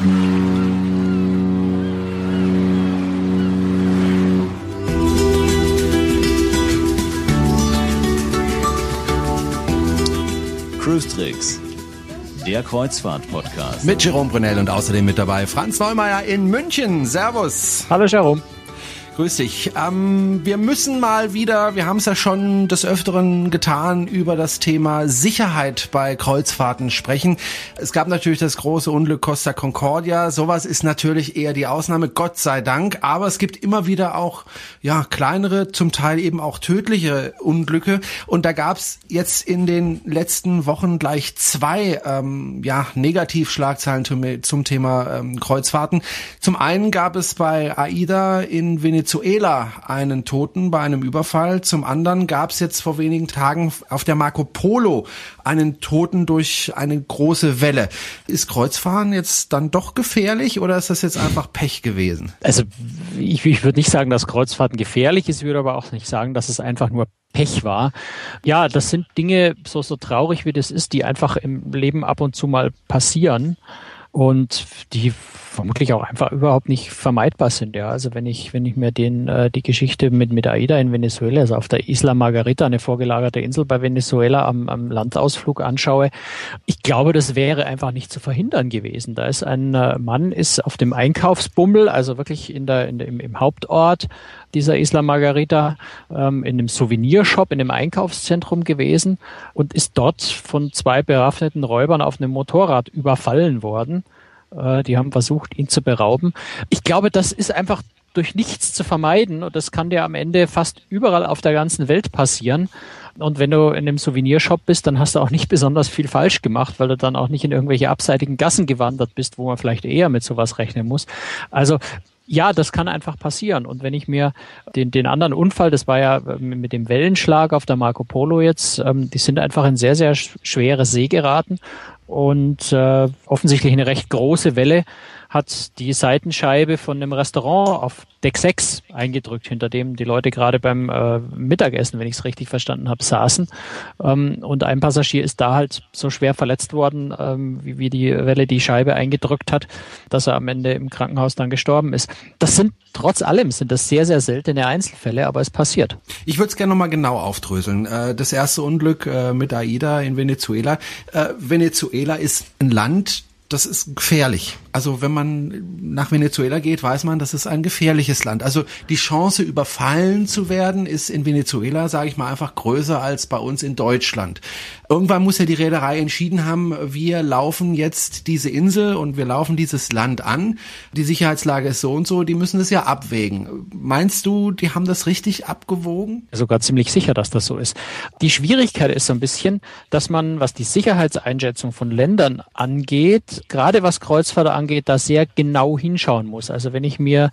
Cruise Tricks, der Kreuzfahrt-Podcast. Mit Jerome Brunel und außerdem mit dabei Franz Neumeier in München. Servus. Hallo Jerome. Grüß dich. Ähm, wir müssen mal wieder, wir haben es ja schon des Öfteren getan, über das Thema Sicherheit bei Kreuzfahrten sprechen. Es gab natürlich das große Unglück Costa Concordia. Sowas ist natürlich eher die Ausnahme, Gott sei Dank. Aber es gibt immer wieder auch ja kleinere, zum Teil eben auch tödliche Unglücke. Und da gab es jetzt in den letzten Wochen gleich zwei ähm, ja Negativschlagzeilen zum, zum Thema ähm, Kreuzfahrten. Zum einen gab es bei AIDA in Venezuela Venezuela einen Toten bei einem Überfall. Zum anderen gab es jetzt vor wenigen Tagen auf der Marco Polo einen Toten durch eine große Welle. Ist Kreuzfahren jetzt dann doch gefährlich oder ist das jetzt einfach Pech gewesen? Also ich, ich würde nicht sagen, dass Kreuzfahrten gefährlich ist, würde aber auch nicht sagen, dass es einfach nur Pech war. Ja, das sind Dinge, so, so traurig wie das ist, die einfach im Leben ab und zu mal passieren und die vermutlich auch einfach überhaupt nicht vermeidbar sind. Ja, also wenn ich wenn ich mir den äh, die Geschichte mit mit AIDA in Venezuela, also auf der Isla Margarita, eine vorgelagerte Insel bei Venezuela am, am Landausflug anschaue, ich glaube, das wäre einfach nicht zu verhindern gewesen. Da ist ein äh, Mann ist auf dem Einkaufsbummel, also wirklich in der, in der im, im Hauptort dieser Isla Margarita ähm, in einem Souvenirshop, in einem Einkaufszentrum gewesen und ist dort von zwei bewaffneten Räubern auf einem Motorrad überfallen worden. Äh, die haben versucht, ihn zu berauben. Ich glaube, das ist einfach durch nichts zu vermeiden und das kann dir am Ende fast überall auf der ganzen Welt passieren. Und wenn du in einem Souvenirshop bist, dann hast du auch nicht besonders viel falsch gemacht, weil du dann auch nicht in irgendwelche abseitigen Gassen gewandert bist, wo man vielleicht eher mit sowas rechnen muss. Also ja, das kann einfach passieren. Und wenn ich mir den, den anderen Unfall, das war ja äh, mit dem Wellenschlag auf der Marco Polo jetzt, ähm, die sind einfach in sehr, sehr schwere See geraten und äh, offensichtlich eine recht große Welle hat die Seitenscheibe von einem Restaurant auf Deck 6 eingedrückt, hinter dem die Leute gerade beim äh, Mittagessen, wenn ich es richtig verstanden habe, saßen. Ähm, und ein Passagier ist da halt so schwer verletzt worden, ähm, wie, wie die Welle die Scheibe eingedrückt hat, dass er am Ende im Krankenhaus dann gestorben ist. Das sind trotz allem sind das sehr, sehr seltene Einzelfälle, aber es passiert. Ich würde es gerne nochmal genau aufdröseln. Äh, das erste Unglück äh, mit AIDA in Venezuela. Äh, Venezuela ist ein Land, das ist gefährlich. Also wenn man nach Venezuela geht, weiß man, das ist ein gefährliches Land. Also die Chance, überfallen zu werden, ist in Venezuela, sage ich mal, einfach größer als bei uns in Deutschland. Irgendwann muss ja die Reederei entschieden haben, wir laufen jetzt diese Insel und wir laufen dieses Land an. Die Sicherheitslage ist so und so, die müssen das ja abwägen. Meinst du, die haben das richtig abgewogen? Sogar ziemlich sicher, dass das so ist. Die Schwierigkeit ist so ein bisschen, dass man, was die Sicherheitseinschätzung von Ländern angeht, gerade was Kreuzfahrt angeht, da sehr genau hinschauen muss. Also wenn ich mir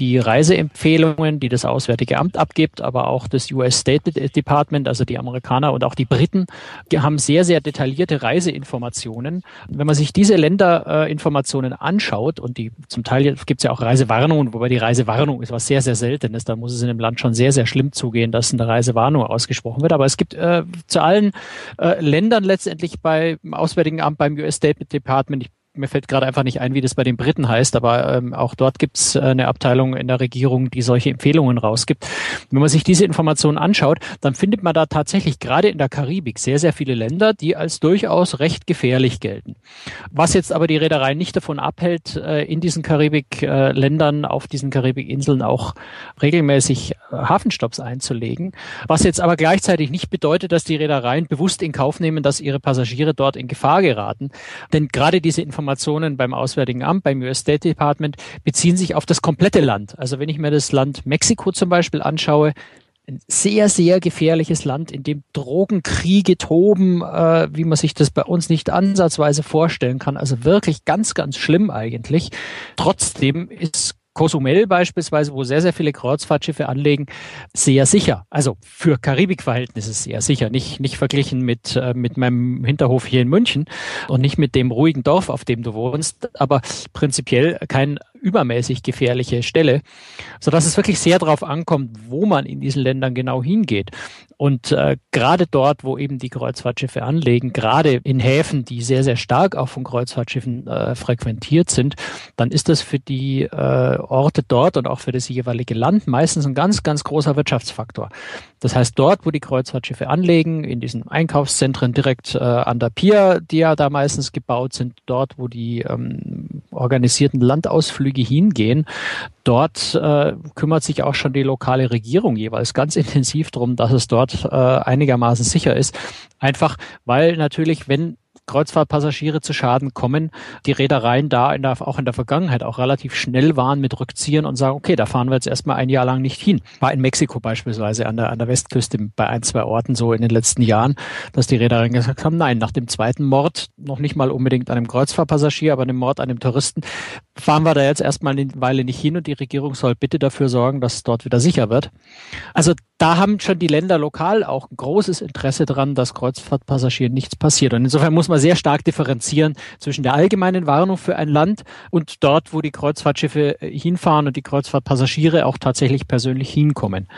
die Reiseempfehlungen, die das Auswärtige Amt abgibt, aber auch das US State Department, also die Amerikaner und auch die Briten, die haben sehr, sehr detaillierte Reiseinformationen. Wenn man sich diese Länderinformationen anschaut und die zum Teil gibt es ja auch Reisewarnungen, wobei die Reisewarnung ist was sehr, sehr Seltenes. Da muss es in dem Land schon sehr, sehr schlimm zugehen, dass eine Reisewarnung ausgesprochen wird. Aber es gibt äh, zu allen äh, Ländern letztendlich beim Auswärtigen Amt, beim US State Department, ich mir fällt gerade einfach nicht ein, wie das bei den Briten heißt, aber ähm, auch dort gibt es äh, eine Abteilung in der Regierung, die solche Empfehlungen rausgibt. Wenn man sich diese Informationen anschaut, dann findet man da tatsächlich gerade in der Karibik sehr, sehr viele Länder, die als durchaus recht gefährlich gelten. Was jetzt aber die Reederei nicht davon abhält, äh, in diesen Karibik-Ländern, auf diesen Karibikinseln auch regelmäßig äh, Hafenstopps einzulegen. Was jetzt aber gleichzeitig nicht bedeutet, dass die Reedereien bewusst in Kauf nehmen, dass ihre Passagiere dort in Gefahr geraten. Denn gerade diese Informationen Informationen beim Auswärtigen Amt, beim US State Department, beziehen sich auf das komplette Land. Also wenn ich mir das Land Mexiko zum Beispiel anschaue, ein sehr, sehr gefährliches Land, in dem Drogenkriege toben, äh, wie man sich das bei uns nicht ansatzweise vorstellen kann. Also wirklich ganz, ganz schlimm eigentlich. Trotzdem ist Cozumel beispielsweise, wo sehr, sehr viele Kreuzfahrtschiffe anlegen, sehr sicher. Also für Karibikverhältnisse sehr sicher. Nicht, nicht verglichen mit, äh, mit meinem Hinterhof hier in München und nicht mit dem ruhigen Dorf, auf dem du wohnst, aber prinzipiell kein übermäßig gefährliche Stelle, so dass es wirklich sehr darauf ankommt, wo man in diesen Ländern genau hingeht. Und äh, gerade dort, wo eben die Kreuzfahrtschiffe anlegen, gerade in Häfen, die sehr, sehr stark auch von Kreuzfahrtschiffen äh, frequentiert sind, dann ist das für die äh, Orte dort und auch für das jeweilige Land meistens ein ganz, ganz großer Wirtschaftsfaktor. Das heißt, dort, wo die Kreuzfahrtschiffe anlegen, in diesen Einkaufszentren direkt äh, an der Pier, die ja da meistens gebaut sind, dort, wo die ähm, organisierten Landausflüge hingehen, dort äh, kümmert sich auch schon die lokale Regierung jeweils ganz intensiv darum, dass es dort äh, einigermaßen sicher ist. Einfach weil natürlich, wenn Kreuzfahrtpassagiere zu Schaden kommen, die Reedereien da in der, auch in der Vergangenheit auch relativ schnell waren mit Rückziehen und sagen, okay, da fahren wir jetzt erstmal ein Jahr lang nicht hin. War in Mexiko beispielsweise an der, an der Westküste bei ein, zwei Orten so in den letzten Jahren, dass die Reedereien gesagt haben, nein, nach dem zweiten Mord, noch nicht mal unbedingt einem Kreuzfahrtpassagier, aber einem Mord an einem Touristen, fahren wir da jetzt erstmal eine Weile nicht hin und die Regierung soll bitte dafür sorgen, dass es dort wieder sicher wird. Also da haben schon die Länder lokal auch ein großes Interesse dran, dass Kreuzfahrtpassagieren nichts passiert. Und insofern muss man sehr stark differenzieren zwischen der allgemeinen Warnung für ein Land und dort, wo die Kreuzfahrtschiffe äh, hinfahren und die Kreuzfahrtpassagiere auch tatsächlich persönlich hinkommen.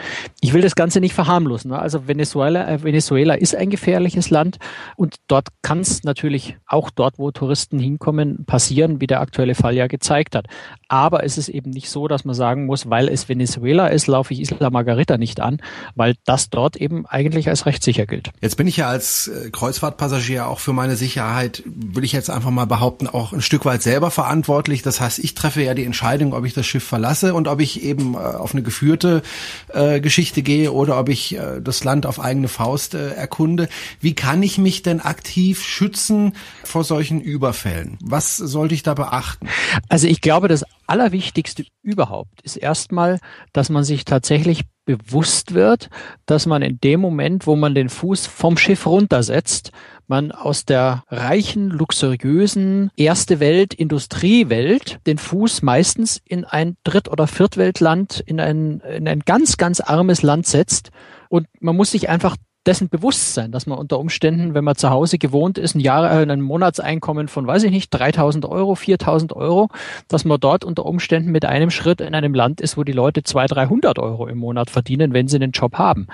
Ich will das Ganze nicht verharmlosen. Also Venezuela, äh, Venezuela ist ein gefährliches Land und dort kann es natürlich auch dort, wo Touristen hinkommen, passieren, wie der aktuelle Fall ja gezeigt hat. Aber es ist eben nicht so, dass man sagen muss, weil es Venezuela ist, laufe ich Isla Margarita nicht an, weil das dort eben eigentlich als rechtssicher gilt. Jetzt bin ich ja als äh, Kreuzfahrtpassagier auch für meine Sicherheit, will ich jetzt einfach mal behaupten, auch ein Stück weit selber verantwortlich. Das heißt, ich treffe ja die Entscheidung, ob ich das Schiff verlasse und ob ich eben äh, auf eine geführte äh, Geschichte gehe oder ob ich äh, das Land auf eigene Faust äh, erkunde. Wie kann ich mich denn aktiv schützen vor solchen Überfällen? Was sollte ich da beachten? Also ich glaube, das Allerwichtigste überhaupt ist erstmal, dass man sich tatsächlich bewusst wird, dass man in dem Moment, wo man den Fuß vom Schiff runtersetzt, man aus der reichen, luxuriösen erste Welt, Industriewelt den Fuß meistens in ein Dritt- oder Viertweltland, in ein, in ein ganz, ganz armes Land setzt. Und man muss sich einfach dessen Bewusstsein, dass man unter Umständen, wenn man zu Hause gewohnt ist, ein Jahr, äh, ein Monatseinkommen von, weiß ich nicht, 3000 Euro, 4000 Euro, dass man dort unter Umständen mit einem Schritt in einem Land ist, wo die Leute 200, 300 Euro im Monat verdienen, wenn sie einen Job haben.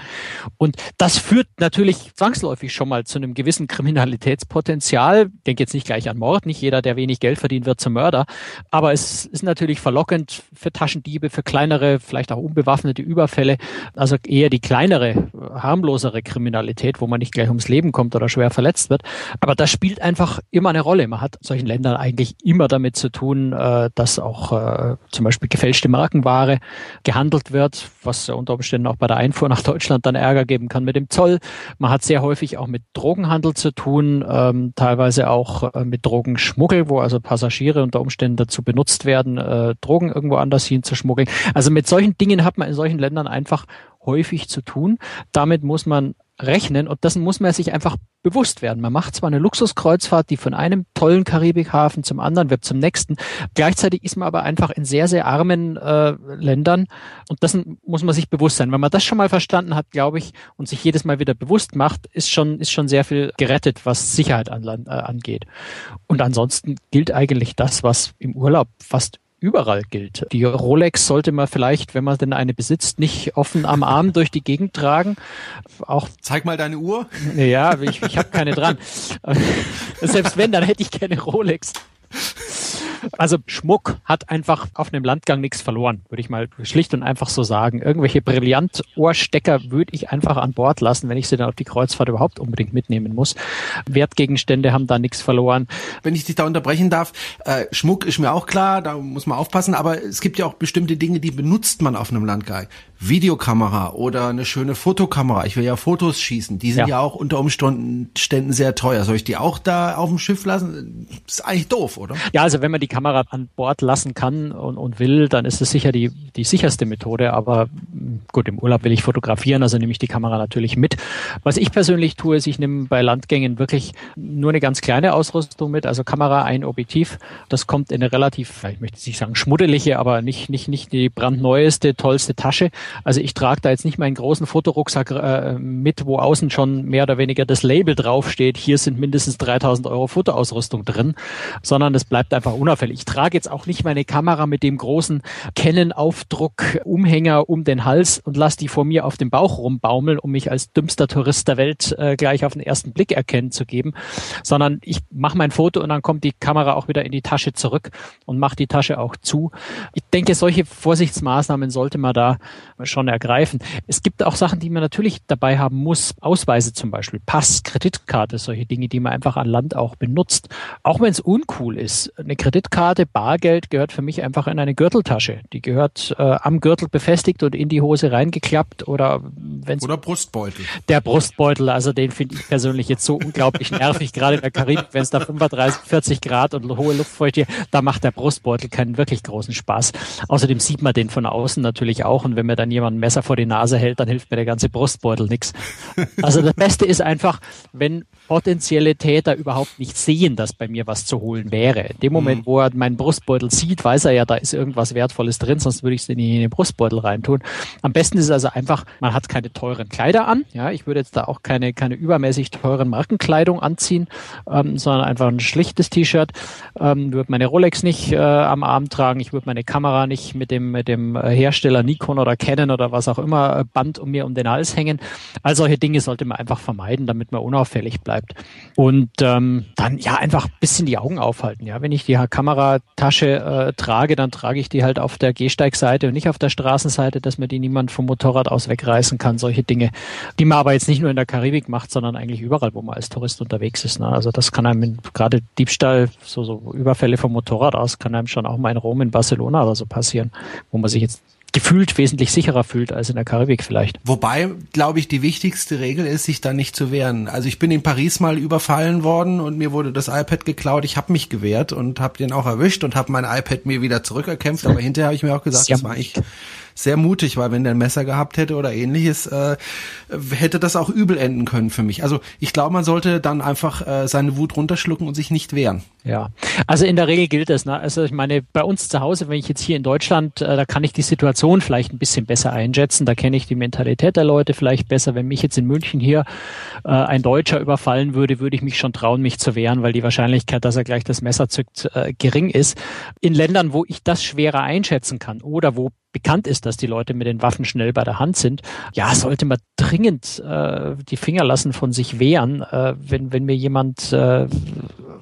Und das führt natürlich zwangsläufig schon mal zu einem gewissen Kriminalitätspotenzial. Ich denke jetzt nicht gleich an Mord. Nicht jeder, der wenig Geld verdient, wird zum Mörder. Aber es ist natürlich verlockend für Taschendiebe, für kleinere, vielleicht auch unbewaffnete Überfälle. Also eher die kleinere, harmlosere Kriminalität Kriminalität, wo man nicht gleich ums Leben kommt oder schwer verletzt wird. Aber das spielt einfach immer eine Rolle. Man hat solchen Ländern eigentlich immer damit zu tun, äh, dass auch äh, zum Beispiel gefälschte Markenware gehandelt wird, was unter Umständen auch bei der Einfuhr nach Deutschland dann Ärger geben kann mit dem Zoll. Man hat sehr häufig auch mit Drogenhandel zu tun, ähm, teilweise auch äh, mit Drogenschmuggel, wo also Passagiere unter Umständen dazu benutzt werden, Drogen irgendwo anders hin zu schmuggeln. Also mit solchen Dingen hat man in solchen Ländern einfach häufig zu tun. Damit muss man rechnen und dessen muss man sich einfach bewusst werden. Man macht zwar eine Luxuskreuzfahrt, die von einem tollen Karibikhafen zum anderen wird, zum nächsten. Gleichzeitig ist man aber einfach in sehr, sehr armen äh, Ländern und dessen muss man sich bewusst sein. Wenn man das schon mal verstanden hat, glaube ich, und sich jedes Mal wieder bewusst macht, ist schon, ist schon sehr viel gerettet, was Sicherheit an, äh, angeht. Und ansonsten gilt eigentlich das, was im Urlaub fast überall gilt. Die Rolex sollte man vielleicht, wenn man denn eine besitzt, nicht offen am Arm durch die Gegend tragen. Auch Zeig mal deine Uhr. Ja, ich, ich habe keine dran. Selbst wenn, dann hätte ich keine Rolex. Also Schmuck hat einfach auf einem Landgang nichts verloren, würde ich mal schlicht und einfach so sagen. Irgendwelche Brillant-Ohrstecker würde ich einfach an Bord lassen, wenn ich sie dann auf die Kreuzfahrt überhaupt unbedingt mitnehmen muss. Wertgegenstände haben da nichts verloren. Wenn ich dich da unterbrechen darf, äh, Schmuck ist mir auch klar, da muss man aufpassen, aber es gibt ja auch bestimmte Dinge, die benutzt man auf einem Landgang. Videokamera oder eine schöne Fotokamera. Ich will ja Fotos schießen. Die sind ja, ja auch unter Umständen sehr teuer. Soll ich die auch da auf dem Schiff lassen? ist eigentlich doof, oder? Ja, also wenn man die Kamera an Bord lassen kann und, und will, dann ist es sicher die, die sicherste Methode. Aber hm, gut, im Urlaub will ich fotografieren, also nehme ich die Kamera natürlich mit. Was ich persönlich tue, ist, ich nehme bei Landgängen wirklich nur eine ganz kleine Ausrüstung mit, also Kamera, ein Objektiv. Das kommt in eine relativ, ich möchte nicht sagen schmuddelige, aber nicht, nicht, nicht die brandneueste, tollste Tasche Also ich trage da jetzt nicht meinen großen Fotorucksack äh, mit, wo außen schon mehr oder weniger das Label draufsteht, hier sind mindestens 3000 Euro Fotoausrüstung drin, sondern es bleibt einfach unauffällig. Ich trage jetzt auch nicht meine Kamera mit dem großen Canon-Aufdruck Umhänger um den Hals und lasse die vor mir auf dem Bauch rumbaumeln, um mich als dümmster Tourist der Welt äh, gleich auf den ersten Blick erkennen zu geben, sondern ich mache mein Foto und dann kommt die Kamera auch wieder in die Tasche zurück und mache die Tasche auch zu. Ich denke, solche Vorsichtsmaßnahmen sollte man da schon ergreifen. Es gibt auch Sachen, die man natürlich dabei haben muss. Ausweise zum Beispiel, Pass, Kreditkarte, solche Dinge, die man einfach an Land auch benutzt. Auch wenn es uncool ist. Eine Kreditkarte, Bargeld gehört für mich einfach in eine Gürteltasche. Die gehört äh, am Gürtel befestigt und in die Hose reingeklappt oder wenn Oder Brustbeutel. Der Brustbeutel, also den finde ich persönlich jetzt so unglaublich nervig, gerade in der Karibik, wenn es da 35, 40 Grad und hohe Luftfeuchtigkeit, da macht der Brustbeutel keinen wirklich großen Spaß. Außerdem sieht man den von außen natürlich auch und wenn mir dann jemand ein Messer vor die Nase hält, dann hilft mir der ganze Brustbeutel nichts. Also das Beste ist einfach, wenn potenzielle Täter überhaupt nicht sehen, dass bei mir was zu holen wäre. In dem Moment, mhm. wo er meinen Brustbeutel sieht, weiß er ja, da ist irgendwas Wertvolles drin, sonst würde ich es nicht in den Brustbeutel reintun. Am besten ist es also einfach, man hat keine teuren Kleider an. Ja, ich würde jetzt da auch keine, keine übermäßig teuren Markenkleidung anziehen, ähm, sondern einfach ein schlichtes T-Shirt. Ähm, würde meine Rolex nicht äh, am Arm tragen. Ich würde meine Kamera nicht mit dem, mit dem Hersteller Nikon oder Canon oder was auch immer äh, Band um mir um den Hals hängen. All solche Dinge sollte man einfach vermeiden, damit man unauffällig bleibt bleibt. Und ähm, dann ja einfach ein bisschen die Augen aufhalten. Ja, wenn ich die Kameratasche äh, trage, dann trage ich die halt auf der Gehsteigseite und nicht auf der Straßenseite, dass mir die niemand vom Motorrad aus wegreißen kann. Solche Dinge, die man aber jetzt nicht nur in der Karibik macht, sondern eigentlich überall, wo man als Tourist unterwegs ist. Ne? Also das kann einem gerade Diebstahl, so, so Überfälle vom Motorrad aus, kann einem schon auch mal in Rom, in Barcelona oder so passieren, wo man sich jetzt gefühlt wesentlich sicherer fühlt als in der Karibik vielleicht. Wobei, glaube ich, die wichtigste Regel ist, sich da nicht zu wehren. Also ich bin in Paris mal überfallen worden und mir wurde das iPad geklaut. Ich habe mich gewehrt und habe den auch erwischt und habe mein iPad mir wieder zurückerkämpft. Aber hinterher habe ich mir auch gesagt, das war ich sehr mutig, weil wenn der ein Messer gehabt hätte oder ähnliches, äh, hätte das auch übel enden können für mich. Also ich glaube, man sollte dann einfach äh, seine Wut runterschlucken und sich nicht wehren. Ja, also in der Regel gilt das. Ne? Also ich meine, bei uns zu Hause, wenn ich jetzt hier in Deutschland, äh, da kann ich die Situation vielleicht ein bisschen besser einschätzen. Da kenne ich die Mentalität der Leute vielleicht besser. Wenn mich jetzt in München hier äh, ein Deutscher überfallen würde, würde ich mich schon trauen, mich zu wehren, weil die Wahrscheinlichkeit, dass er gleich das Messer zückt, äh, gering ist. In Ländern, wo ich das schwerer einschätzen kann oder wo bekannt ist, dass die Leute mit den Waffen schnell bei der Hand sind, ja, sollte man dringend äh, die Finger lassen von sich wehren, äh, wenn, wenn mir jemand äh,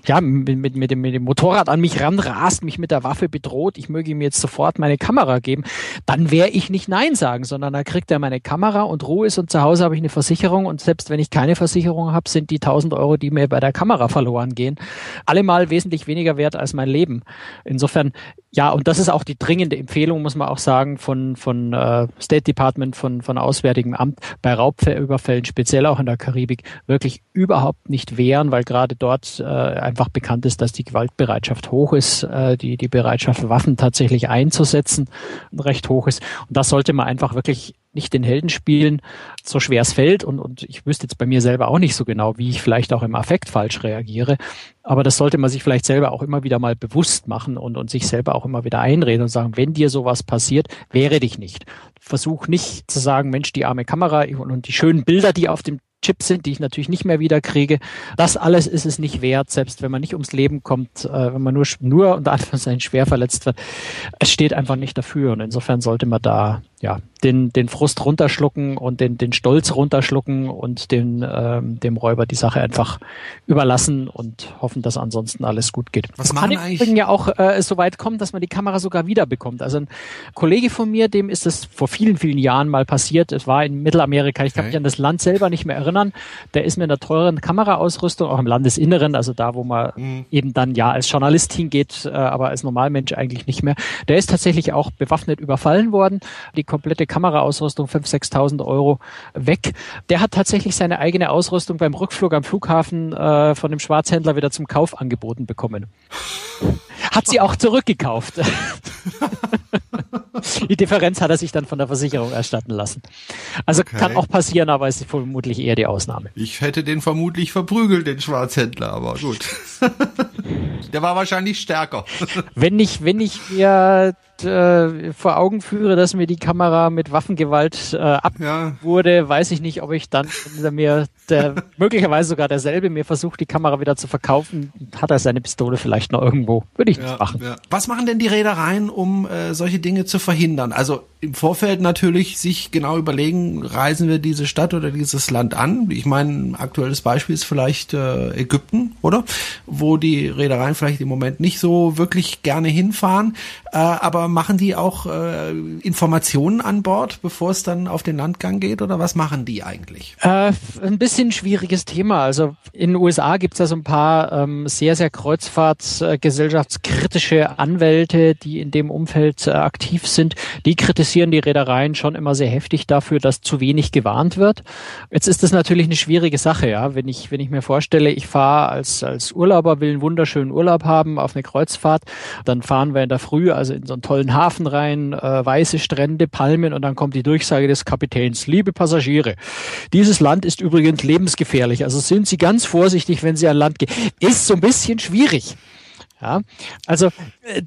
ja, mit, mit, mit, dem, mit dem Motorrad an mich ranrast, mich mit der Waffe bedroht, ich möge ihm jetzt sofort meine Kamera geben, dann werde ich nicht Nein sagen, sondern da kriegt er meine Kamera und Ruhe ist und zu Hause habe ich eine Versicherung und selbst wenn ich keine Versicherung habe, sind die 1000 Euro, die mir bei der Kamera verloren gehen, allemal wesentlich weniger wert als mein Leben. Insofern, ja, und das ist auch die dringende Empfehlung, muss man auch sagen, von, von äh, State Department, von, von Auswärtigem Amt, bei Raubüberfällen, speziell auch in der Karibik, wirklich überhaupt nicht wehren, weil gerade dort äh, einfach bekannt ist, dass die Gewaltbereitschaft hoch ist, äh, die, die Bereitschaft, Waffen tatsächlich einzusetzen, recht hoch ist. Und das sollte man einfach wirklich nicht den Helden spielen, so schwer es fällt. Und, und ich wüsste jetzt bei mir selber auch nicht so genau, wie ich vielleicht auch im Affekt falsch reagiere. Aber das sollte man sich vielleicht selber auch immer wieder mal bewusst machen und, und sich selber auch immer wieder einreden und sagen, wenn dir sowas passiert, wehre dich nicht. Versuch nicht zu sagen, Mensch, die arme Kamera und, und die schönen Bilder, die auf dem Chips sind, die ich natürlich nicht mehr wieder kriege. Das alles ist es nicht wert, selbst wenn man nicht ums Leben kommt, äh, wenn man nur, nur unter Anführungszeichen schwer verletzt wird. Es steht einfach nicht dafür und insofern sollte man da ja, den, den Frust runterschlucken und den, den Stolz runterschlucken und den, ähm, dem Räuber die Sache einfach überlassen und hoffen, dass ansonsten alles gut geht. Was machen kann eigentlich? ja auch äh, so weit kommen, dass man die Kamera sogar wiederbekommt. Also ein Kollege von mir, dem ist das vor vielen, vielen Jahren mal passiert. Es war in Mittelamerika. Ich okay. kann mich an das Land selber nicht mehr erinnern. Der ist mit einer teuren Kameraausrüstung, auch im Landesinneren, also da, wo man mhm. eben dann ja als Journalist hingeht, äh, aber als Normalmensch eigentlich nicht mehr. Der ist tatsächlich auch bewaffnet überfallen worden. Die komplette Kameraausrüstung 5.000, 6.000 Euro weg. Der hat tatsächlich seine eigene Ausrüstung beim Rückflug am Flughafen äh, von dem Schwarzhändler wieder zum Kauf angeboten bekommen. Hat sie auch zurückgekauft. Die Differenz hat er sich dann von der Versicherung erstatten lassen. Also okay. kann auch passieren, aber ist vermutlich eher die Ausnahme. Ich hätte den vermutlich verprügelt, den Schwarzhändler, aber gut. der war wahrscheinlich stärker. Wenn ich, wenn ich mir äh, vor Augen führe, dass mir die Kamera mit Waffengewalt äh, ab ja. wurde, weiß ich nicht, ob ich dann mir der, möglicherweise sogar derselbe mir versucht, die Kamera wieder zu verkaufen, hat er seine Pistole vielleicht noch irgendwo. Würde ich ja, nicht machen. Ja. Was machen denn die Reedereien, um äh, solche Dinge zu verhindern? Also im Vorfeld natürlich sich genau überlegen, reisen wir diese Stadt oder dieses Land an? Ich meine, ein aktuelles Beispiel ist vielleicht äh, Ägypten, oder? Wo die Reedereien vielleicht im Moment nicht so wirklich gerne hinfahren. Äh, aber machen die auch äh, Informationen an Bord, bevor es dann auf den Landgang geht? Oder was machen die eigentlich? Äh, ein bisschen schwieriges Thema. Also in den USA gibt es ja so ein paar ähm, sehr, sehr kreuzfahrtsgesellschaftskritische Anwälte, die in dem Umfeld äh, aktiv sind. Die kritisieren die Reedereien schon immer sehr heftig dafür, dass zu wenig gewarnt wird. Jetzt ist das natürlich eine schwierige Sache, ja. Wenn ich, wenn ich mir vorstelle, ich fahre als, als Urlauber, will einen wunderschönen Urlaub haben auf eine Kreuzfahrt, dann fahren wir in der Früh also in so einen tollen Hafen rein, äh, weiße Strände, Palmen und dann kommt die Durchsage des Kapitäns. Liebe Passagiere, dieses Land ist übrigens lebensgefährlich. Also sind Sie ganz vorsichtig, wenn Sie an Land gehen. Ist so ein bisschen schwierig. Ja, also äh,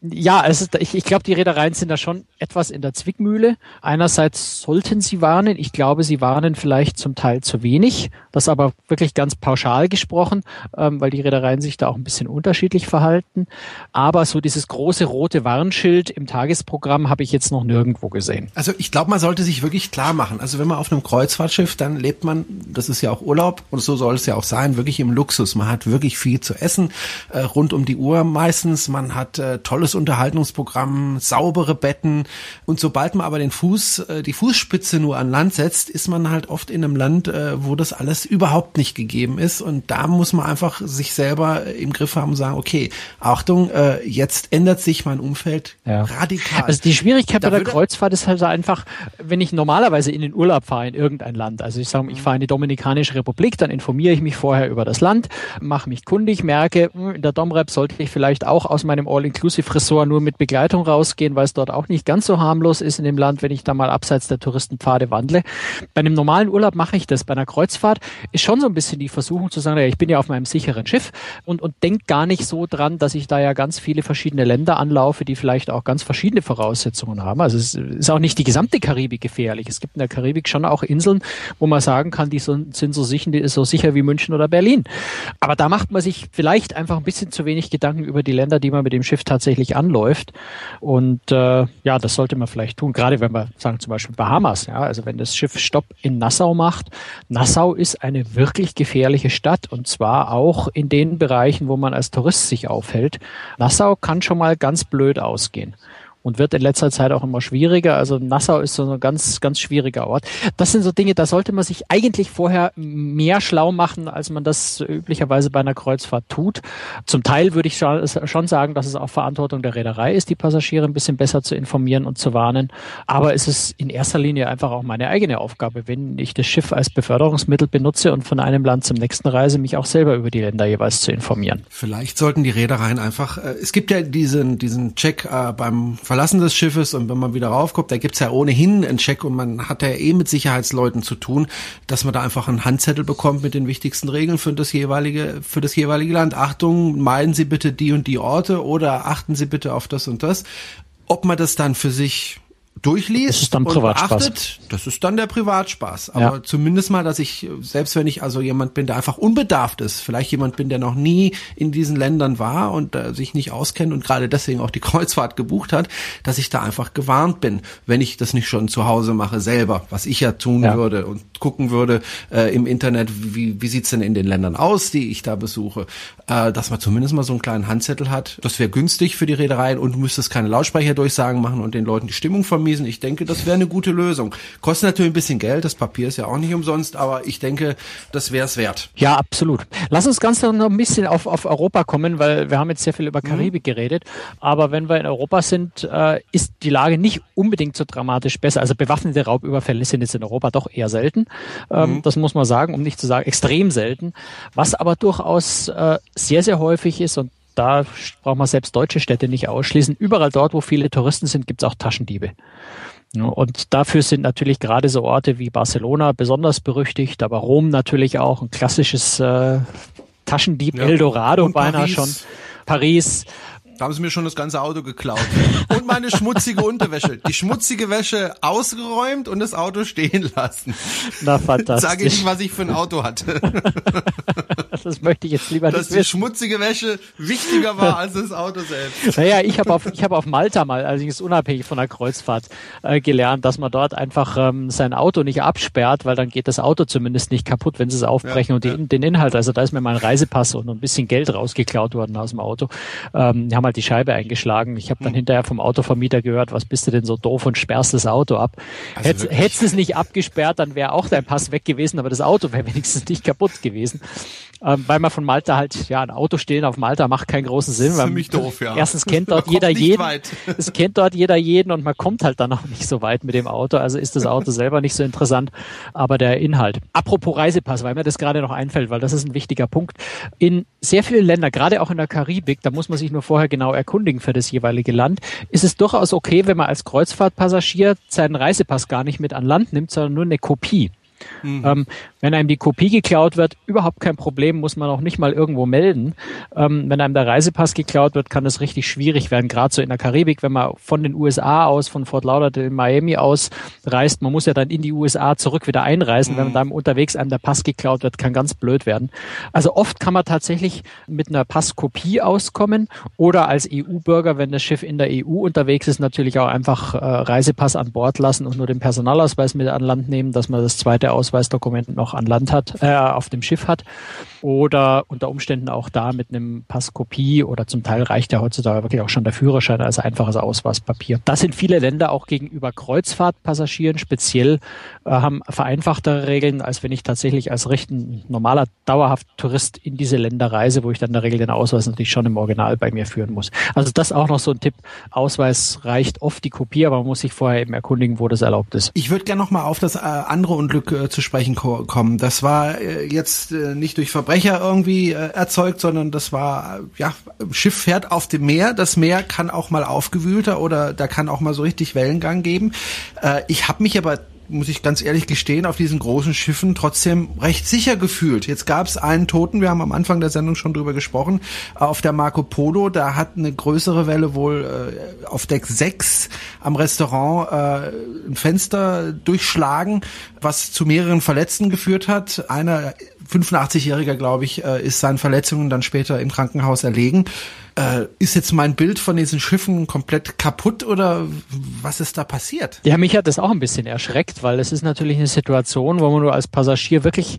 ja, es ist, ich, ich glaube, die Reedereien sind da schon etwas in der Zwickmühle. Einerseits sollten sie warnen. Ich glaube, sie warnen vielleicht zum Teil zu wenig. Das aber wirklich ganz pauschal gesprochen, ähm, weil die Reedereien sich da auch ein bisschen unterschiedlich verhalten. Aber so dieses große rote Warnschild im Tagesprogramm habe ich jetzt noch nirgendwo gesehen. Also ich glaube, man sollte sich wirklich klar machen. Also wenn man auf einem Kreuzfahrtschiff, dann lebt man, das ist ja auch Urlaub und so soll es ja auch sein, wirklich im Luxus. Man hat wirklich viel zu essen, äh, rund um die Uhr meistens. Man hat äh, tolles Unterhaltungsprogramm, saubere Betten. Und sobald man aber den Fuß, äh, die Fußspitze nur an Land setzt, ist man halt oft in einem Land, äh, wo das alles überhaupt nicht gegeben ist. Und da muss man einfach sich selber im Griff haben und sagen, okay, Achtung, äh, jetzt ändert sich mein Umfeld ja. radikal. Also die Schwierigkeit da bei der Kreuzfahrt ist halt einfach, wenn ich normalerweise in den Urlaub fahre in irgendein Land, also ich sage, ich fahre in die Dominikanische Republik, dann informiere ich mich vorher über das Land, mache mich kundig, merke, hm, in der Domrep sollte ich vielleicht auch aus meinem All-Inclusive Ressort nur mit Begleitung rausgehen, weil es dort auch nicht ganz so harmlos ist in dem Land, wenn ich da mal abseits der Touristenpfade wandle. Bei einem normalen Urlaub mache ich das. Bei einer Kreuzfahrt ist schon so ein bisschen die Versuchung zu sagen, ja, ich bin ja auf meinem sicheren Schiff und, und denke gar nicht so dran, dass ich da ja ganz viele verschiedene Länder anlaufe, die vielleicht auch ganz verschiedene Voraussetzungen haben. Also es ist auch nicht die gesamte Karibik gefährlich. Es gibt in der Karibik schon auch Inseln, wo man sagen kann, die sind so sicher, so sicher wie München oder Berlin. Aber da macht man sich vielleicht einfach ein bisschen zu wenig Gedanken über die Länder, die man mit dem Schiff tatsächlich anläuft. Und äh, ja, das sollte man vielleicht tun, gerade wenn wir sagen zum Beispiel Bahamas. Ja, also wenn das Schiff Stopp in Nassau macht. Nassau ist eine wirklich gefährliche Stadt und zwar auch in den Bereichen, wo man als Tourist sich aufhält. Nassau kann schon mal ganz blöd ausgehen und wird in letzter Zeit auch immer schwieriger. Also Nassau ist so ein ganz, ganz schwieriger Ort. Das sind so Dinge, da sollte man sich eigentlich vorher mehr schlau machen, als man das üblicherweise bei einer Kreuzfahrt tut. Zum Teil würde ich schon sagen, dass es auch Verantwortung der Reederei ist, die Passagiere ein bisschen besser zu informieren und zu warnen. Aber es ist in erster Linie einfach auch meine eigene Aufgabe, wenn ich das Schiff als Beförderungsmittel benutze und von einem Land zum nächsten reise, mich auch selber über die Länder jeweils zu informieren. Vielleicht sollten die Reedereien einfach, äh, es gibt ja diesen, diesen Check äh, beim Verlassen des Schiffes und wenn man wieder raufkommt, da gibt's ja ohnehin einen Check und man hat ja eh mit Sicherheitsleuten zu tun, dass man da einfach einen Handzettel bekommt mit den wichtigsten Regeln für das jeweilige, für das jeweilige Land. Achtung, meiden Sie bitte die und die Orte oder achten Sie bitte auf das und das. Ob man das dann für sich durchliest das ist dann Privatspaß. Beachtet, das ist dann der Privatspaß. Aber ja. zumindest mal, dass ich, selbst wenn ich also jemand bin, der einfach unbedarft ist, vielleicht jemand bin, der noch nie in diesen Ländern war und äh, sich nicht auskennt und gerade deswegen auch die Kreuzfahrt gebucht hat, dass ich da einfach gewarnt bin, wenn ich das nicht schon zu Hause mache selber, was ich ja tun ja. würde und gucken würde äh, im Internet, wie, wie sieht's denn in den Ländern aus, die ich da besuche, äh, dass man zumindest mal so einen kleinen Handzettel hat. Das wäre günstig für die Reedereien und müsste es keine Lautsprecherdurchsagen machen und den Leuten die Stimmung vermitteln vermiesen. Ich denke, das wäre eine gute Lösung. Kostet natürlich ein bisschen Geld, das Papier ist ja auch nicht umsonst, aber ich denke, das wäre es wert. Ja, absolut. Lass uns ganz noch ein bisschen auf, auf Europa kommen, weil wir haben jetzt sehr viel über. Karibik mhm. geredet. Aber wenn wir in Europa sind, äh, ist die Lage nicht unbedingt so dramatisch besser. Also bewaffnete Raubüberfälle sind jetzt in Europa doch eher selten. Ähm, mhm. Das muss man sagen, um nicht zu sagen extrem selten. Was aber durchaus äh, sehr, sehr häufig ist und da braucht man selbst deutsche Städte nicht ausschließen. Überall dort, wo viele Touristen sind, gibt es auch Taschendiebe. Und dafür sind natürlich gerade so Orte wie Barcelona besonders berüchtigt, aber Rom natürlich auch ein klassisches äh, Taschendieb ja. Eldorado beinahe schon. Paris, da haben sie mir schon das ganze Auto geklaut. Meine schmutzige Unterwäsche. Die schmutzige Wäsche ausgeräumt und das Auto stehen lassen. Na, fantastisch. Sage ich was ich für ein Auto hatte. das möchte ich jetzt lieber Dass nicht die schmutzige Wäsche wichtiger war als das Auto selbst. Naja, ich habe auf, ich hab auf Malta mal, allerdings unabhängig von der Kreuzfahrt, äh, gelernt, dass man dort einfach ähm, sein Auto nicht absperrt, weil dann geht das Auto zumindest nicht kaputt, wenn sie es aufbrechen Ja, und die, ja. den Inhalt, also da ist mir mein Reisepass und ein bisschen Geld rausgeklaut worden aus dem Auto. Ähm, die haben halt die Scheibe eingeschlagen. Ich Hm. habe dann hinterher vom Autovermieter gehört, was bist du denn so doof und sperrst das Auto ab. Also Hätt, hättest du es nicht abgesperrt, dann wäre auch dein Pass weg gewesen, aber das Auto wäre wenigstens nicht kaputt gewesen. Ähm, weil man von Malta halt, ja, ein Auto stehen auf Malta macht keinen großen Sinn. weil Ziemlich doof, ja. Erstens kennt dort jeder jeden. weit. Es kennt dort jeder jeden und man kommt halt dann auch nicht so weit mit dem Auto. Also ist das Auto selber nicht so interessant, aber der Inhalt. Apropos Reisepass, weil mir das gerade noch einfällt, weil das ist ein wichtiger Punkt. In sehr vielen Ländern, gerade auch in der Karibik, da muss man sich nur vorher genau erkundigen für das jeweilige Land, ist es durchaus okay, wenn man als Kreuzfahrtpassagier seinen Reisepass gar nicht mit an Land nimmt, sondern nur eine Kopie. Ähm, wenn einem die Kopie geklaut wird, überhaupt kein Problem, muss man auch nicht mal irgendwo melden. Ähm, wenn einem der Reisepass geklaut wird, kann das richtig schwierig werden, gerade so in der Karibik, wenn man von den USA aus, von Fort Lauderdale, Miami aus reist. Man muss ja dann in die USA zurück wieder einreisen. Wenn man dann unterwegs einem der Pass geklaut wird, kann ganz blöd werden. Also oft kann man tatsächlich mit einer Passkopie auskommen oder als EU-Bürger, wenn das Schiff in der EU unterwegs ist, natürlich auch einfach äh, Reisepass an Bord lassen und nur den Personalausweis mit an Land nehmen, dass man das zweite Ausweisdokument noch an Land hat, äh, auf dem Schiff hat. Oder unter Umständen auch da mit einem Passkopie oder zum Teil reicht ja heutzutage wirklich auch schon der Führerschein als einfaches Ausweispapier. Das sind viele Länder auch gegenüber Kreuzfahrtpassagieren speziell äh, haben vereinfachtere Regeln, als wenn ich tatsächlich als recht ein normaler dauerhaft Tourist in diese Länder reise, wo ich dann in der Regel den Ausweis natürlich schon im Original bei mir führen muss. Also das auch noch so ein Tipp. Ausweis reicht oft die Kopie, aber man muss sich vorher eben erkundigen, wo das erlaubt ist. Ich würde gerne noch mal auf das äh, andere Unglück äh, zu sprechen ko kommen. Das war äh, jetzt äh, nicht durch Verbrecher irgendwie äh, erzeugt, sondern das war, äh, ja, Schiff fährt auf dem Meer. Das Meer kann auch mal aufgewühlter oder da kann auch mal so richtig Wellengang geben. Ich habe mich aber muss ich ganz ehrlich gestehen, auf diesen großen Schiffen trotzdem recht sicher gefühlt. Jetzt gab es einen Toten, wir haben am Anfang der Sendung schon drüber gesprochen, auf der Marco Polo, da hat eine größere Welle wohl äh, auf Deck 6 am Restaurant äh, ein Fenster durchschlagen, was zu mehreren Verletzten geführt hat. Einer 85-Jähriger, glaube ich, äh, ist seinen Verletzungen dann später im Krankenhaus erlegen. Äh, ist jetzt mein Bild von diesen Schiffen komplett kaputt oder was ist da passiert? Ja, mich hat das auch ein bisschen erschreckt, weil es ist natürlich eine Situation, wo man nur als Passagier wirklich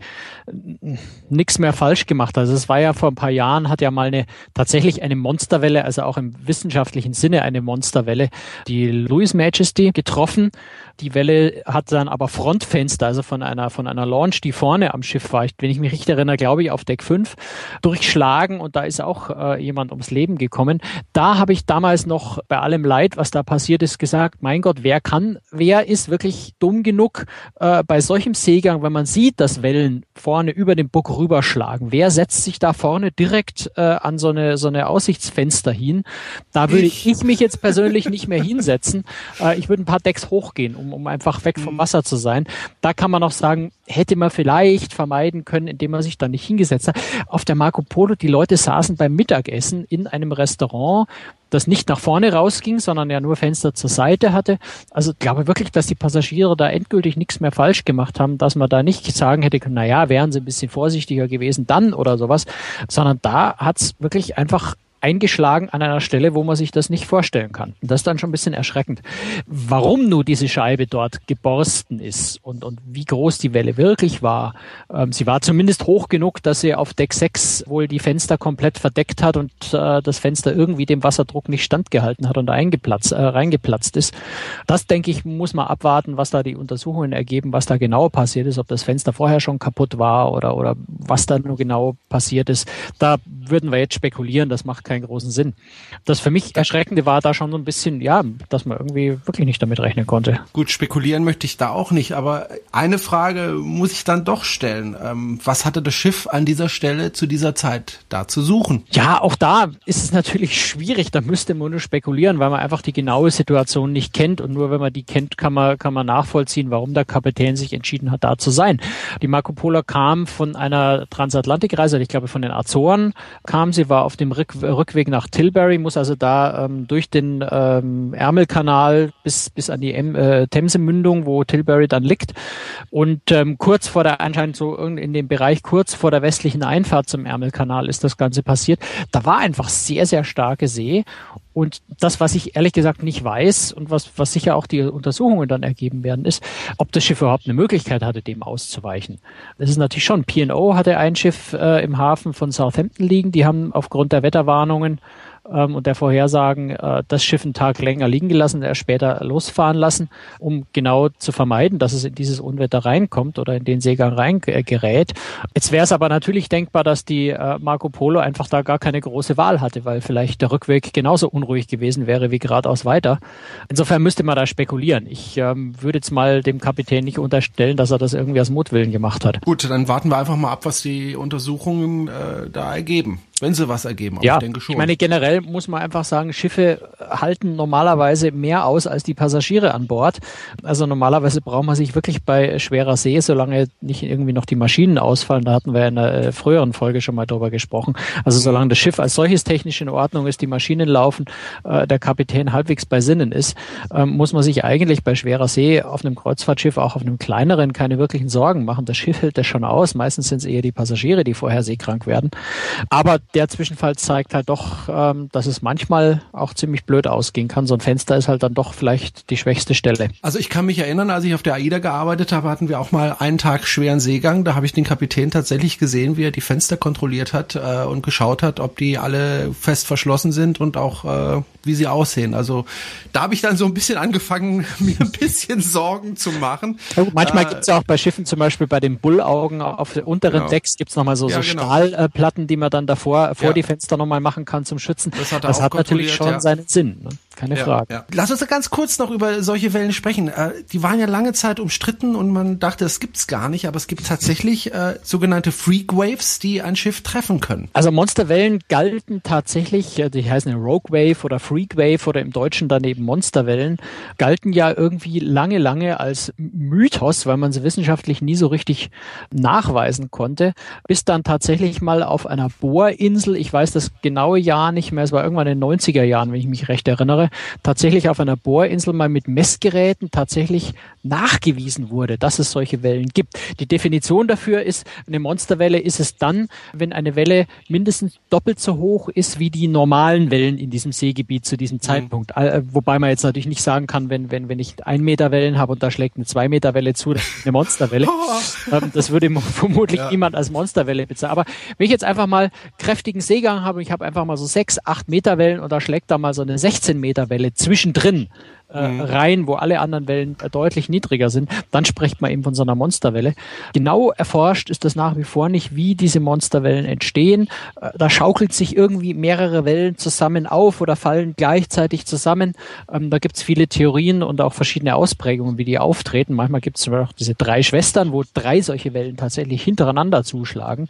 nichts mehr falsch gemacht hat. Also es war ja vor ein paar Jahren, hat ja mal eine tatsächlich eine Monsterwelle, also auch im wissenschaftlichen Sinne eine Monsterwelle, die Louis Majesty getroffen. Die Welle hat dann aber Frontfenster, also von einer, von einer Launch, die vorne am Schiff war, ich, wenn ich mich richtig erinnere, glaube ich, auf Deck 5, durchschlagen und da ist auch äh, jemand ums Leben gekommen. Da habe ich damals noch bei allem Leid, was da passiert ist, gesagt, mein Gott, wer kann, wer ist wirklich dumm genug äh, bei solchem Seegang, wenn man sieht, dass Wellen vorne über den Buck rüberschlagen, wer setzt sich da vorne direkt äh, an so eine, so eine Aussichtsfenster hin? Da würde ich, ich mich jetzt persönlich nicht mehr hinsetzen. Äh, ich würde ein paar Decks hochgehen, um, um einfach weg vom Wasser zu sein. Da kann man auch sagen, hätte man vielleicht vermeiden können, indem man sich da nicht hingesetzt hat. Auf der Marco Polo, die Leute saßen beim Mittagessen in einem Restaurant, das nicht nach vorne rausging, sondern ja nur Fenster zur Seite hatte. Also ich glaube wirklich, dass die Passagiere da endgültig nichts mehr falsch gemacht haben, dass man da nicht sagen hätte können, naja, wären sie ein bisschen vorsichtiger gewesen dann oder sowas, sondern da hat's wirklich einfach eingeschlagen an einer Stelle, wo man sich das nicht vorstellen kann. Das ist dann schon ein bisschen erschreckend. Warum nur diese Scheibe dort geborsten ist und, und wie groß die Welle wirklich war. Ähm, sie war zumindest hoch genug, dass sie auf Deck 6 wohl die Fenster komplett verdeckt hat und äh, das Fenster irgendwie dem Wasserdruck nicht standgehalten hat und eingeplatzt, äh, reingeplatzt ist. Das, denke ich, muss man abwarten, was da die Untersuchungen ergeben, was da genau passiert ist, ob das Fenster vorher schon kaputt war oder, oder was da nur genau passiert ist. Da würden wir jetzt spekulieren, das macht keinen großen Sinn. Das für mich Erschreckende war da schon so ein bisschen, ja, dass man irgendwie wirklich nicht damit rechnen konnte. Gut, spekulieren möchte ich da auch nicht, aber eine Frage muss ich dann doch stellen. Ähm, was hatte das Schiff an dieser Stelle zu dieser Zeit da zu suchen? Ja, auch da ist es natürlich schwierig. Da müsste man nur spekulieren, weil man einfach die genaue Situation nicht kennt. Und nur wenn man die kennt, kann man, kann man nachvollziehen, warum der Kapitän sich entschieden hat, da zu sein. Die Marco Polo kam von einer Transatlantikreise, ich glaube von den Azoren kam. Sie war auf dem Rück Rückweg nach Tilbury, muss also da ähm, durch den ähm, Ärmelkanal bis, bis an die em äh, Themse-Mündung, wo Tilbury dann liegt. Und ähm, kurz vor der, anscheinend so in dem Bereich kurz vor der westlichen Einfahrt zum Ärmelkanal ist das Ganze passiert. Da war einfach sehr, sehr starke See. Und das, was ich ehrlich gesagt nicht weiß und was, was sicher auch die Untersuchungen dann ergeben werden, ist, ob das Schiff überhaupt eine Möglichkeit hatte, dem auszuweichen. Das ist natürlich schon. P&O hatte ein Schiff äh, im Hafen von Southampton liegen. Die haben aufgrund der Wetterwarnungen ähm, und der Vorhersagen äh, das Schiff einen Tag länger liegen gelassen, er später losfahren lassen, um genau zu vermeiden, dass es in dieses Unwetter reinkommt oder in den Seegang reingerät. Jetzt wäre es aber natürlich denkbar, dass die äh, Marco Polo einfach da gar keine große Wahl hatte, weil vielleicht der Rückweg genauso unruhig gewesen wäre wie geradeaus weiter. Insofern müsste man da spekulieren. Ich ähm, würde jetzt mal dem Kapitän nicht unterstellen, dass er das irgendwie aus Mutwillen gemacht hat. Gut, dann warten wir einfach mal ab, was die Untersuchungen äh, da ergeben. Wenn sie was ergeben, ja, ich denke schon. Ich meine, generell muss man einfach sagen, Schiffe halten normalerweise mehr aus als die Passagiere an Bord. Also normalerweise braucht man sich wirklich bei schwerer See, solange nicht irgendwie noch die Maschinen ausfallen, da hatten wir in einer äh, früheren Folge schon mal drüber gesprochen. Also solange das Schiff als solches technisch in Ordnung ist, die Maschinen laufen, äh, der Kapitän halbwegs bei Sinnen ist, ähm, muss man sich eigentlich bei schwerer See auf einem Kreuzfahrtschiff, auch auf einem kleineren, keine wirklichen Sorgen machen. Das Schiff hält das schon aus. Meistens sind es eher die Passagiere, die vorher seekrank werden. Aber der Zwischenfall zeigt halt doch, ähm, dass es manchmal auch ziemlich blöd ausgehen kann. So ein Fenster ist halt dann doch vielleicht die schwächste Stelle. Also ich kann mich erinnern, als ich auf der AIDA gearbeitet habe, hatten wir auch mal einen Tag schweren Seegang. Da habe ich den Kapitän tatsächlich gesehen, wie er die Fenster kontrolliert hat äh, und geschaut hat, ob die alle fest verschlossen sind und auch äh, wie sie aussehen. Also da habe ich dann so ein bisschen angefangen, mir ein bisschen Sorgen zu machen. Ja, manchmal äh, gibt es auch bei Schiffen, zum Beispiel bei den Bullaugen auf der unteren genau. Decks gibt es nochmal so, ja, so genau. Stahlplatten, die man dann davor vor ja. die Fenster nochmal machen kann zum Schützen. Das hat, das hat natürlich schon ja. seinen Sinn. Ne? Keine ja, Frage. Ja. Lass uns ganz kurz noch über solche Wellen sprechen. Äh, die waren ja lange Zeit umstritten und man dachte, es gibt's gar nicht, aber es gibt tatsächlich äh, sogenannte Freak Waves, die ein Schiff treffen können. Also Monsterwellen galten tatsächlich, äh, die heißen Rogue Wave oder Freak Wave oder im Deutschen dann eben Monsterwellen, galten ja irgendwie lange, lange als Mythos, weil man sie wissenschaftlich nie so richtig nachweisen konnte, bis dann tatsächlich mal auf einer Bohrinsel, ich weiß das genaue Jahr nicht mehr, es war irgendwann in den 90er Jahren, wenn ich mich recht erinnere, tatsächlich auf einer Bohrinsel mal mit Messgeräten tatsächlich nachgewiesen wurde, dass es solche Wellen gibt. Die Definition dafür ist, eine Monsterwelle ist es dann, wenn eine Welle mindestens doppelt so hoch ist wie die normalen Wellen in diesem Seegebiet zu diesem mhm. Zeitpunkt. Mhm. Wobei man jetzt natürlich nicht sagen kann, wenn, wenn, wenn ich ein Meter Wellen habe und da schlägt eine zwei Meter Welle zu, eine Monsterwelle. Ähm, das würde vermutlich ja. niemand als Monsterwelle bezeichnen. Aber wenn ich jetzt einfach mal kräftigen Seegang habe ich habe einfach mal so sechs, acht Meter Wellen und da schlägt da mal so eine 16 Meter Welle zwischendrin, äh, mhm. rein, wo alle anderen Wellen äh, deutlich niedriger sind, dann spricht man eben von so einer Monsterwelle. Genau erforscht ist das nach wie vor nicht, wie diese Monsterwellen entstehen. Äh, da schaukelt sich irgendwie mehrere Wellen zusammen auf oder fallen gleichzeitig zusammen. Ähm, da gibt's viele Theorien und auch verschiedene Ausprägungen, wie die auftreten. Manchmal gibt es auch diese drei Schwestern, wo drei solche Wellen tatsächlich hintereinander zuschlagen.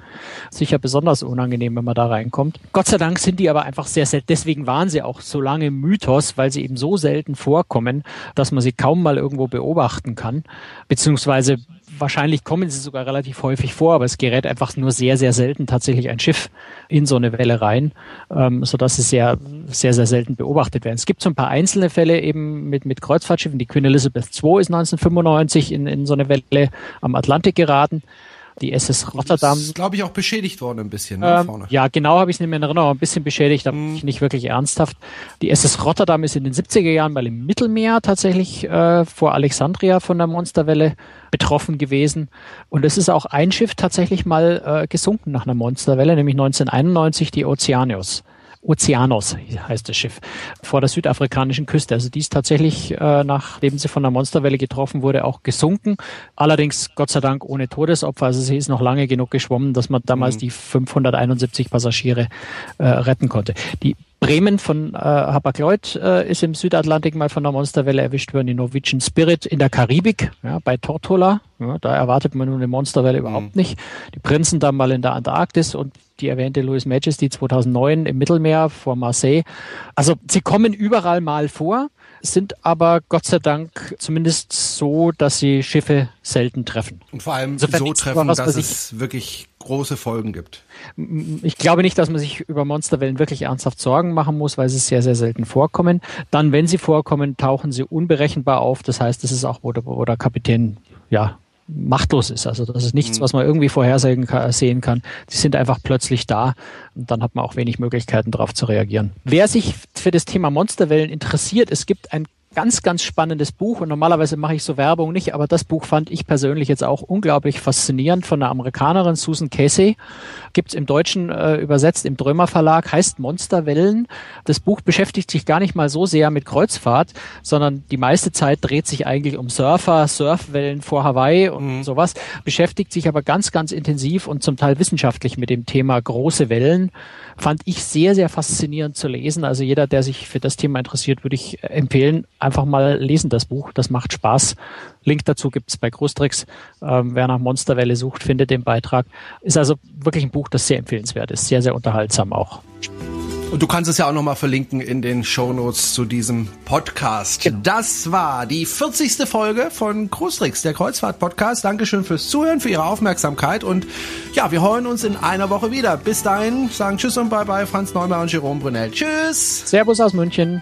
Sicher besonders unangenehm, wenn man da reinkommt. Gott sei Dank sind die aber einfach sehr selten. Deswegen waren sie auch so lange Mythos, weil sie eben so selten vorkommen vorkommen, dass man sie kaum mal irgendwo beobachten kann, beziehungsweise wahrscheinlich kommen sie sogar relativ häufig vor, aber es gerät einfach nur sehr, sehr selten tatsächlich ein Schiff in so eine Welle rein, ähm, sodass sie sehr, sehr, sehr selten beobachtet werden. Es gibt so ein paar einzelne Fälle eben mit, mit Kreuzfahrtschiffen. Die Queen Elizabeth II ist 1995 in, in so eine Welle am Atlantik geraten. Die SS Rotterdam. Ist, glaube ich, auch beschädigt worden ein bisschen. Ne, ähm, ja, genau habe ich es nicht mehr in Erinnerung, ein bisschen beschädigt, aber mm. nicht wirklich ernsthaft. Die SS Rotterdam ist in den 70er Jahren mal im Mittelmeer tatsächlich äh, vor Alexandria von der Monsterwelle betroffen gewesen. Und es ist auch ein Schiff tatsächlich mal äh, gesunken nach einer Monsterwelle, nämlich 1991 die Oceanius. Oceanos heißt das Schiff, vor der südafrikanischen Küste. Also die ist tatsächlich, äh, nachdem sie von der Monsterwelle getroffen wurde, auch gesunken. Allerdings Gott sei Dank ohne Todesopfer. Also sie ist noch lange genug geschwommen, dass man damals mhm. die 571 Passagiere äh, retten konnte. Die Bremen von äh, Hapag-Lloyd äh, ist im Südatlantik mal von der Monsterwelle erwischt worden, die Norwegian Spirit in der Karibik, ja, bei Tortola. Ja, da erwartet man nun eine Monsterwelle mhm. überhaupt nicht. Die Prinzen dann mal in der Antarktis und die erwähnte Louis Majesty 2009 im Mittelmeer vor Marseille. Also sie kommen überall mal vor sind aber Gott sei Dank zumindest so, dass sie Schiffe selten treffen. Und vor allem Insofern so treffen, dass es wirklich große Folgen gibt. Ich glaube nicht, dass man sich über Monsterwellen wirklich ernsthaft Sorgen machen muss, weil sie sehr, sehr selten vorkommen. Dann, wenn sie vorkommen, tauchen sie unberechenbar auf. Das heißt, das ist auch, wo der, wo der Kapitän ja machtlos ist. Also das ist nichts, mhm. was man irgendwie vorhersehen kann, sehen kann. Die sind einfach plötzlich da und dann hat man auch wenig Möglichkeiten darauf zu reagieren. Wer sich für das Thema Monsterwellen interessiert, es gibt ein ganz, ganz spannendes Buch und normalerweise mache ich so Werbung nicht, aber das Buch fand ich persönlich jetzt auch unglaublich faszinierend von einer Amerikanerin, Susan Casey. Gibt's im Deutschen äh, übersetzt im Drömer Verlag, heißt Monsterwellen. Das Buch beschäftigt sich gar nicht mal so sehr mit Kreuzfahrt, sondern die meiste Zeit dreht sich eigentlich um Surfer, Surfwellen vor Hawaii und mhm. sowas, beschäftigt sich aber ganz, ganz intensiv und zum Teil wissenschaftlich mit dem Thema große Wellen. Fand ich sehr, sehr faszinierend zu lesen. Also jeder, der sich für das Thema interessiert, würde ich empfehlen, einfach mal lesen das Buch. Das macht Spaß. Link dazu gibt's bei Großtricks. Ähm, wer nach Monsterwelle sucht, findet den Beitrag. Ist also wirklich ein Buch, das sehr empfehlenswert ist. Sehr, sehr unterhaltsam auch. Und du kannst es ja auch nochmal verlinken in den Shownotes zu diesem Podcast. Genau. Das war die 40. Folge von Großtricks, der Kreuzfahrt-Podcast. Dankeschön fürs Zuhören, für Ihre Aufmerksamkeit und ja, wir hören uns in einer Woche wieder. Bis dahin sagen Tschüss und Bye-bye, Franz Neumann und Jerome Brunel. Tschüss! Servus aus München.